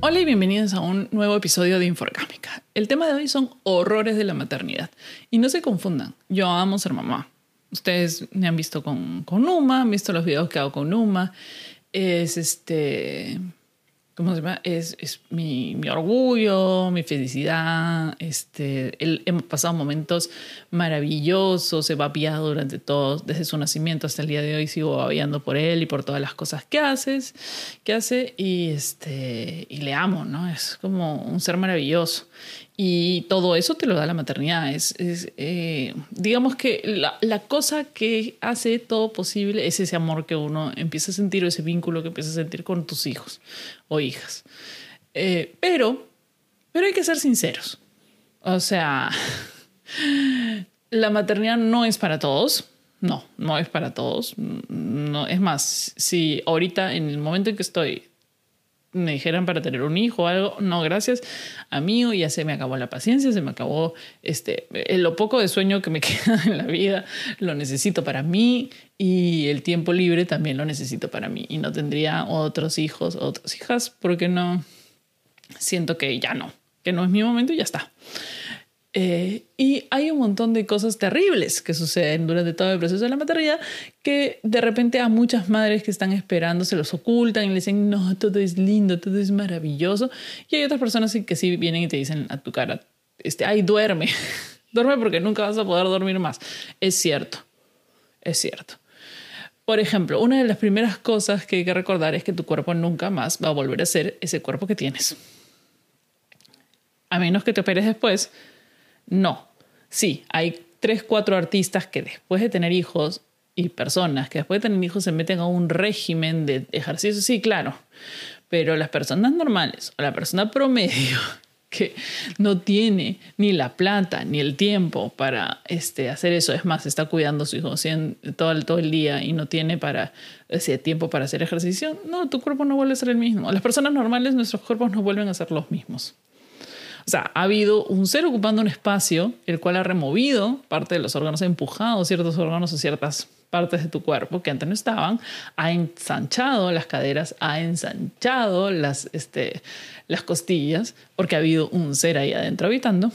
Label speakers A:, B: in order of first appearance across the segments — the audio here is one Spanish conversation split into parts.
A: Hola y bienvenidos a un nuevo episodio de Inforgámica. El tema de hoy son horrores de la maternidad. Y no se confundan, yo amo ser mamá. Ustedes me han visto con, con han visto los videos que hago con Numa. Es este ¿cómo se llama? Es, es mi, mi, orgullo, mi felicidad. Este, hemos pasado momentos maravillosos, he babiado durante todo, desde su nacimiento hasta el día de hoy, sigo babiando por él y por todas las cosas que haces, que hace, y, este, y le amo, ¿no? Es como un ser maravilloso. Y todo eso te lo da la maternidad. Es, eh, digamos que la, la, cosa que hace todo posible es ese amor que uno empieza a sentir o ese vínculo que empieza a sentir con tus hijos o hijas. Eh, pero, pero hay que ser sinceros. O sea, la maternidad no es para todos. No, no es para todos. No, es más, si ahorita en el momento en que estoy me dijeran para tener un hijo o algo, no, gracias, amigo, ya se me acabó la paciencia, se me acabó este, lo poco de sueño que me queda en la vida, lo necesito para mí y el tiempo libre también lo necesito para mí y no tendría otros hijos, otras hijas, porque no, siento que ya no, que no es mi momento y ya está. Eh, y hay un montón de cosas terribles que suceden durante todo el proceso de la maternidad que de repente a muchas madres que están esperando se los ocultan y le dicen, no, todo es lindo, todo es maravilloso. Y hay otras personas que sí vienen y te dicen a tu cara, este, ay, duerme, duerme porque nunca vas a poder dormir más. Es cierto, es cierto. Por ejemplo, una de las primeras cosas que hay que recordar es que tu cuerpo nunca más va a volver a ser ese cuerpo que tienes. A menos que te operes después, no. Sí, hay tres, cuatro artistas que después de tener hijos y personas que después de tener hijos se meten a un régimen de ejercicio, sí, claro. Pero las personas normales o la persona promedio que no tiene ni la plata ni el tiempo para este, hacer eso, es más, está cuidando a su hijo todo el, todo el día y no tiene para ese tiempo para hacer ejercicio, no, tu cuerpo no vuelve a ser el mismo. Las personas normales, nuestros cuerpos no vuelven a ser los mismos. O sea, ha habido un ser ocupando un espacio, el cual ha removido parte de los órganos, ha empujado ciertos órganos o ciertas partes de tu cuerpo que antes no estaban, ha ensanchado las caderas, ha ensanchado las, este, las costillas, porque ha habido un ser ahí adentro habitando,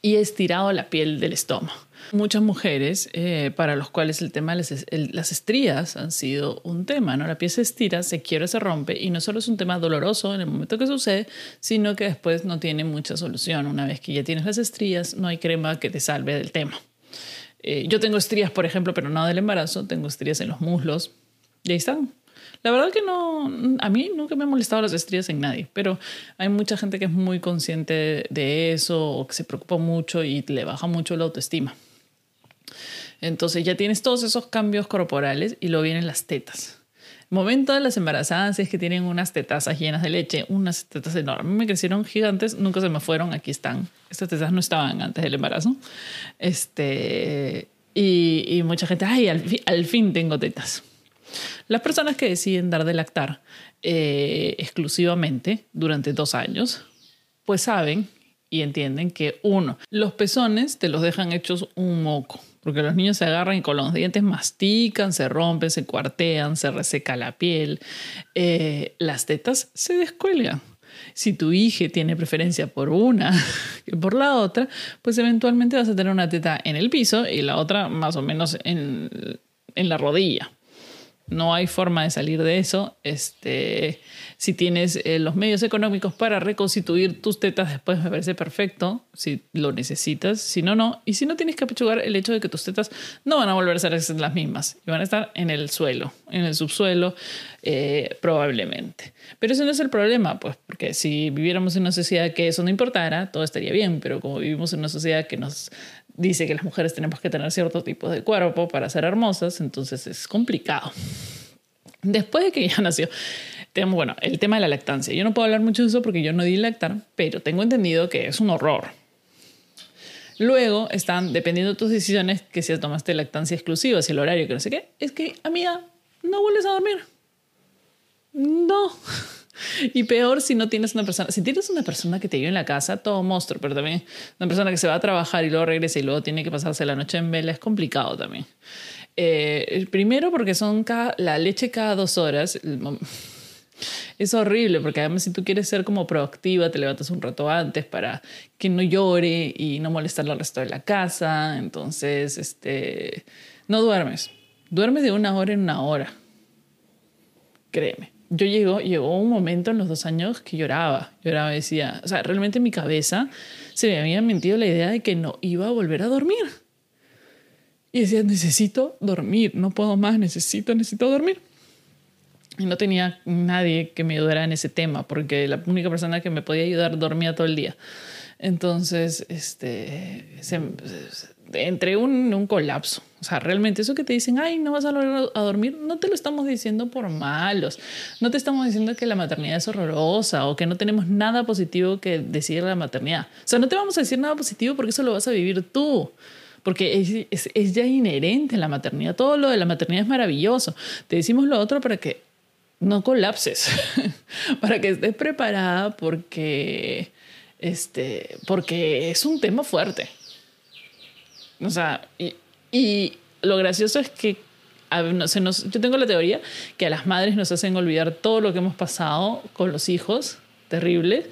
A: y ha estirado la piel del estómago muchas mujeres eh, para los cuales el tema de las, estrías han sido un tema, ¿no? La piel se estira, se quiebra, se rompe y no solo es un tema doloroso en el momento que sucede, sino que después no tiene mucha solución. Una vez que ya tienes las estrías, no hay crema que te salve del tema. Eh, yo tengo estrías, por ejemplo, pero no del embarazo, tengo estrías en los muslos y ahí están. La verdad que no, a mí nunca me han molestado las estrías en nadie, pero hay mucha gente que es muy consciente de eso o que se preocupa mucho y le baja mucho la autoestima. Entonces ya tienes todos esos cambios corporales y luego vienen las tetas. El momento de las embarazadas es que tienen unas tetazas llenas de leche, unas tetas enormes. Me crecieron gigantes, nunca se me fueron, aquí están. Estas tetas no estaban antes del embarazo. Este, y, mucha gente, ay, al, fin tengo tetas. Las personas que deciden dar de lactar eh, exclusivamente durante dos años, pues saben y entienden que uno, los pezones te los dejan hechos un moco porque los niños se agarran y con los dientes mastican, se rompen, se cuartean, se reseca la piel. Eh, las tetas se descuelgan. Si tu hija tiene preferencia por una que por la otra, pues eventualmente vas a tener una teta en el piso y la otra más o menos en, en la rodilla. No hay forma de salir de eso. Este, si tienes eh, los medios económicos para reconstituir tus tetas después, me parece perfecto. Si lo necesitas, si no, no. Y si no, tienes que apechugar el hecho de que tus tetas no van a volver a ser las mismas y van a estar en el suelo, en el subsuelo, eh, probablemente. Pero ese no es el problema, pues, porque si viviéramos en una sociedad que eso no importara, todo estaría bien. Pero como vivimos en una sociedad que nos dice que las mujeres tenemos que tener cierto tipo de cuerpo para ser hermosas, entonces es complicado. Después de que ya nació, tenemos, bueno, el tema de la lactancia. Yo no puedo hablar mucho de eso porque yo no di lactar, pero tengo entendido que es un horror. Luego están, dependiendo de tus decisiones, que si tomaste lactancia exclusiva, si el horario, que no sé qué, es que, amiga, no vuelves a dormir. No. Y peor si no tienes una persona, si tienes una persona que te vive en la casa, todo monstruo, pero también una persona que se va a trabajar y luego regresa y luego tiene que pasarse la noche en vela, es complicado también. Eh, primero porque son la leche cada dos horas. Es horrible porque además si tú quieres ser como proactiva, te levantas un rato antes para que no llore y no molestar al resto de la casa. Entonces, este, no duermes. Duermes de una hora en una hora. Créeme. Yo llegó, llegó un momento en los dos años que lloraba. Lloraba decía, o sea, realmente en mi cabeza se me había mentido la idea de que no iba a volver a dormir. Y decía, necesito dormir, no puedo más, necesito, necesito dormir. Y no tenía nadie que me ayudara en ese tema, porque la única persona que me podía ayudar dormía todo el día. Entonces, este, entré un, un colapso. O sea, realmente eso que te dicen, ay, no vas a lograr a dormir, no te lo estamos diciendo por malos. No te estamos diciendo que la maternidad es horrorosa o que no tenemos nada positivo que decir de la maternidad. O sea, no te vamos a decir nada positivo porque eso lo vas a vivir tú porque es, es, es, ya inherente la maternidad. Todo lo de la maternidad es maravilloso. Te decimos lo otro para que no colapses, para que estés preparada porque, este, porque es un tema fuerte. O sea, y, y lo gracioso es que yo tengo la teoría que a las madres nos hacen olvidar todo lo que hemos pasado con los hijos, terrible,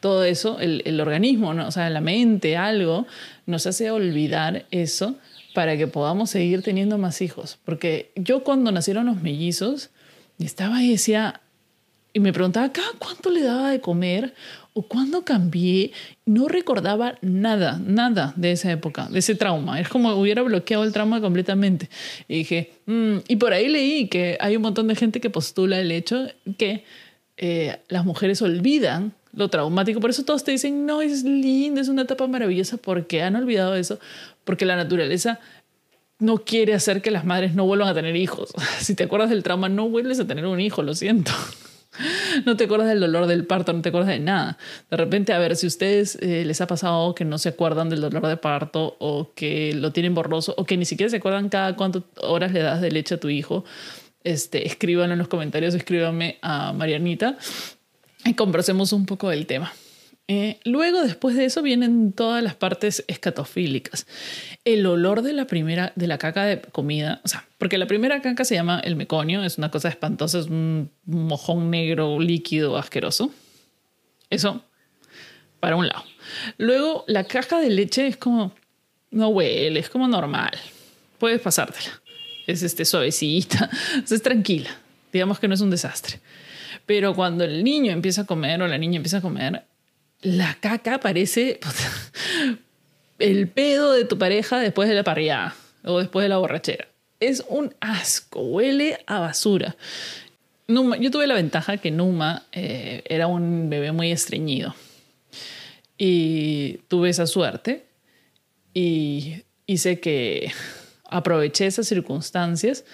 A: todo eso, el, el organismo, ¿no? o sea, la mente, algo, nos hace olvidar eso para que podamos seguir teniendo más hijos. Porque yo cuando nacieron los mellizos, estaba y decía, y me preguntaba acá cuánto le daba de comer o cuándo cambié. No recordaba nada, nada de esa época, de ese trauma. Es como hubiera bloqueado el trauma completamente. Y dije, mm", y por ahí leí que hay un montón de gente que postula el hecho que eh, las mujeres olvidan lo traumático. Por eso todos te dicen, no, es lindo, es una etapa maravillosa, porque han olvidado eso, porque la naturaleza no quiere hacer que las madres no vuelvan a tener hijos. Si te acuerdas del trauma, no vuelves a tener un hijo, lo siento. No te acuerdas del dolor del parto, no te acuerdas de nada. De repente, a ver, si a ustedes eh, les ha pasado que no se acuerdan del dolor de parto o que lo tienen borroso o que ni siquiera se acuerdan cada cuántas horas le das de leche a tu hijo, este, escríbanlo en los comentarios, escríbanme a Marianita y conversemos un poco del tema. Eh, luego, después de eso, vienen todas las partes escatofílicas. El olor de la primera, de la caca de comida, o sea, porque la primera caca se llama el meconio, es una cosa espantosa, es un mojón negro líquido asqueroso. Eso, para un lado. Luego, la caja de leche es como, no huele, es como normal. Puedes pasártela. Es este, suavecita, es tranquila. Digamos que no es un desastre. Pero cuando el niño empieza a comer o la niña empieza a comer, la caca parece el pedo de tu pareja después de la parrillada o después de la borrachera. Es un asco, huele a basura. Numa, yo tuve la ventaja que Numa eh, era un bebé muy estreñido y tuve esa suerte y hice que aproveché esas circunstancias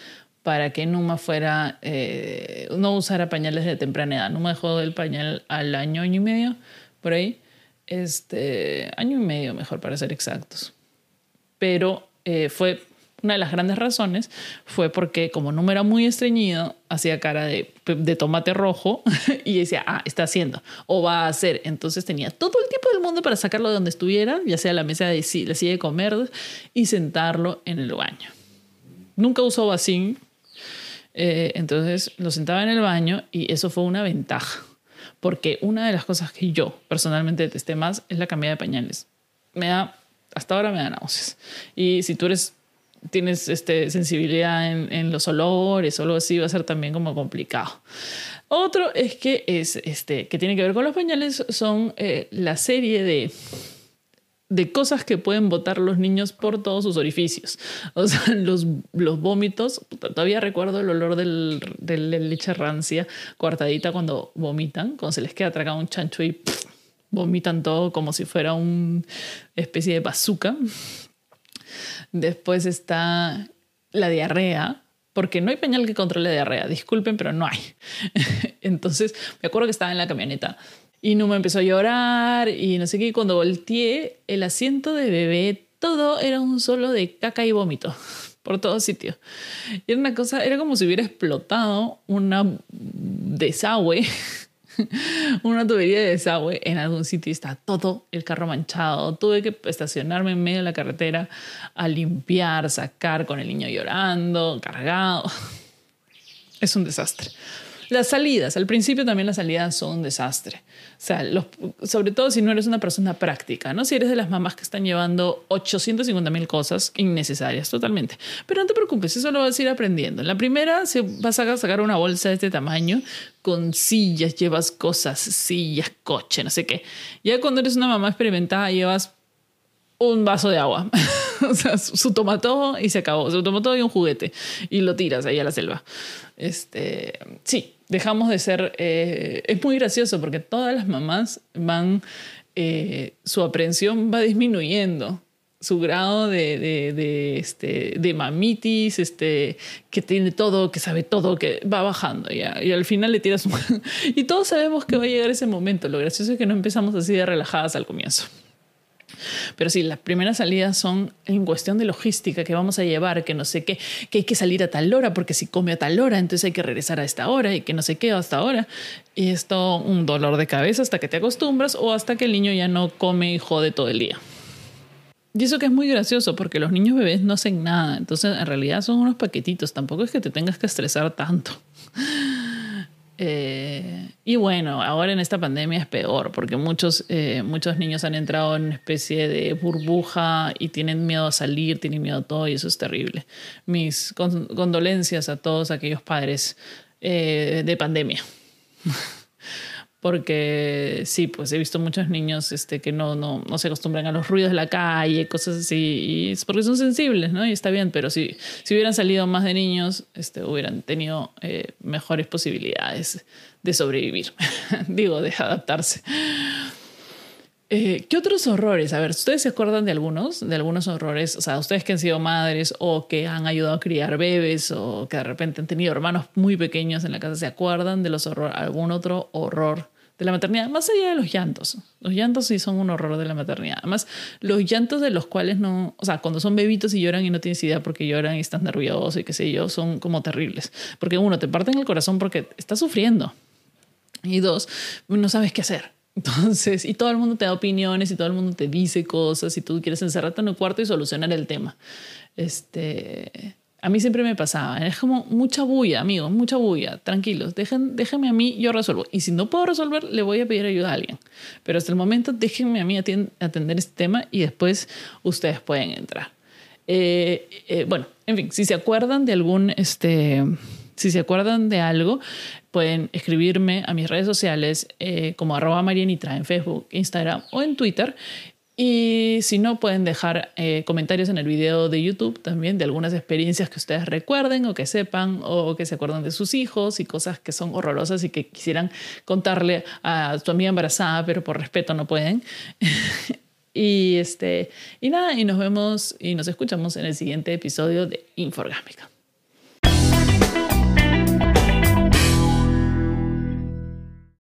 A: para que Numa fuera, eh, no usara pañales de temprana edad. Numa dejó el pañal al año, año y medio por ahí, este, año y medio mejor para ser exactos. Pero eh, fue una de las grandes razones fue porque como no era muy estreñido, hacía cara de, de, tomate rojo y decía, ah, está haciendo o va a hacer. Entonces tenía todo el tiempo del mundo para sacarlo de donde estuviera, ya sea la mesa de la silla de comer y sentarlo en el baño. Nunca usó vacín, eh, entonces lo sentaba en el baño y eso fue una ventaja porque una de las cosas que yo personalmente detesté más es la cambiada de pañales. Me da, hasta ahora me da náuseas. Y si tú eres, tienes este, sensibilidad en, en los olores o algo así, va a ser también como complicado. Otro es que, es, este, que tiene que ver con los pañales son eh, la serie de de cosas que pueden botar los niños por todos sus orificios. O sea, los, los vómitos, todavía recuerdo el olor del, del leche rancia cortadita cuando vomitan, cuando se les queda atracado un chancho y vomitan todo como si fuera una especie de bazooka. Después está la diarrea, porque no hay pañal que controle diarrea, disculpen, pero no hay. Entonces, me acuerdo que estaba en la camioneta y no me empezó a llorar y no sé qué. cuando volteé, el asiento de bebé, todo era un solo de caca y vómito por todo sitio. Y era una cosa, era como si hubiera explotado una desagüe, una tubería de desagüe en algún sitio y está todo el carro manchado. Tuve que estacionarme en medio de la carretera a limpiar, sacar con el niño llorando, cargado. Es un desastre. Las salidas, al principio también las salidas son un desastre. O sea, los, sobre todo si no eres una persona práctica, ¿no? Si eres de las mamás que están llevando 850 mil cosas innecesarias, totalmente. Pero no te preocupes, eso lo vas a ir aprendiendo. En la primera se vas a sacar una bolsa de este tamaño con sillas, llevas cosas, sillas, coche, no sé qué. Ya cuando eres una mamá experimentada llevas un vaso de agua. o sea, su tomato y se acabó. Su tomato y un juguete. Y lo tiras ahí a la selva. Este, sí, dejamos de ser... Eh, es muy gracioso porque todas las mamás van... Eh, su aprensión va disminuyendo su grado de, de, este, de mamitis, este, que tiene todo, que sabe todo, que va bajando ya. Y al final le tiras un... y todos sabemos que va a llegar ese momento. Lo gracioso es que no empezamos así de relajadas al comienzo. Pero sí, las primeras salidas son en cuestión de logística, que vamos a llevar, que no sé qué, que hay que salir a tal hora, porque si come a tal hora, entonces hay que regresar a esta hora y que no sé qué hasta ahora. Y esto un dolor de cabeza hasta que te acostumbras o hasta que el niño ya no come y jode todo el día. Y eso que es muy gracioso porque los niños bebés no hacen nada, entonces en realidad son unos paquetitos, tampoco es que te tengas que estresar tanto. Eh, y bueno, ahora en esta pandemia es peor porque muchos, eh, muchos niños han entrado en una especie de burbuja y tienen miedo a salir, tienen miedo a todo y eso es terrible. Mis condolencias a todos aquellos padres eh, de pandemia. porque sí, pues he visto muchos niños este, que no, no, no se acostumbran a los ruidos de la calle, cosas así, y es porque son sensibles, ¿no? Y está bien, pero si, si hubieran salido más de niños, este, hubieran tenido eh, mejores posibilidades de sobrevivir, digo, de adaptarse. Eh, ¿Qué otros horrores? A ver, ¿ustedes se acuerdan de algunos? De algunos horrores, o sea, ustedes que han sido madres o que han ayudado a criar bebés o que de repente han tenido hermanos muy pequeños en la casa, ¿se acuerdan de los horrores? ¿Algún otro horror de la maternidad? Más allá de los llantos. Los llantos sí son un horror de la maternidad. Además, los llantos de los cuales no, o sea, cuando son bebitos y lloran y no tienes idea porque lloran y estás nervioso y qué sé yo, son como terribles. Porque uno, te parten el corazón porque estás sufriendo. Y dos, no sabes qué hacer entonces, y todo el mundo te da opiniones y todo el mundo te dice cosas y tú quieres encerrarte en un cuarto y solucionar el tema. Este, a mí siempre me pasaba, es como mucha bulla, amigos, mucha bulla, tranquilos, dejen, déjenme a mí, yo resuelvo. Y si no puedo resolver, le voy a pedir ayuda a alguien. Pero hasta el momento, déjenme a mí atender este tema y después ustedes pueden entrar. Eh, eh, bueno, en fin, si se acuerdan de algún, este, si se acuerdan de algo, pueden escribirme a mis redes sociales eh, como arroba marianitra en Facebook, Instagram o en Twitter. Y si no, pueden dejar eh, comentarios en el video de YouTube también de algunas experiencias que ustedes recuerden o que sepan o que se acuerdan de sus hijos y cosas que son horrorosas y que quisieran contarle a su amiga embarazada, pero por respeto no pueden. y, este, y nada, y nos vemos y nos escuchamos en el siguiente episodio de Inforgámica.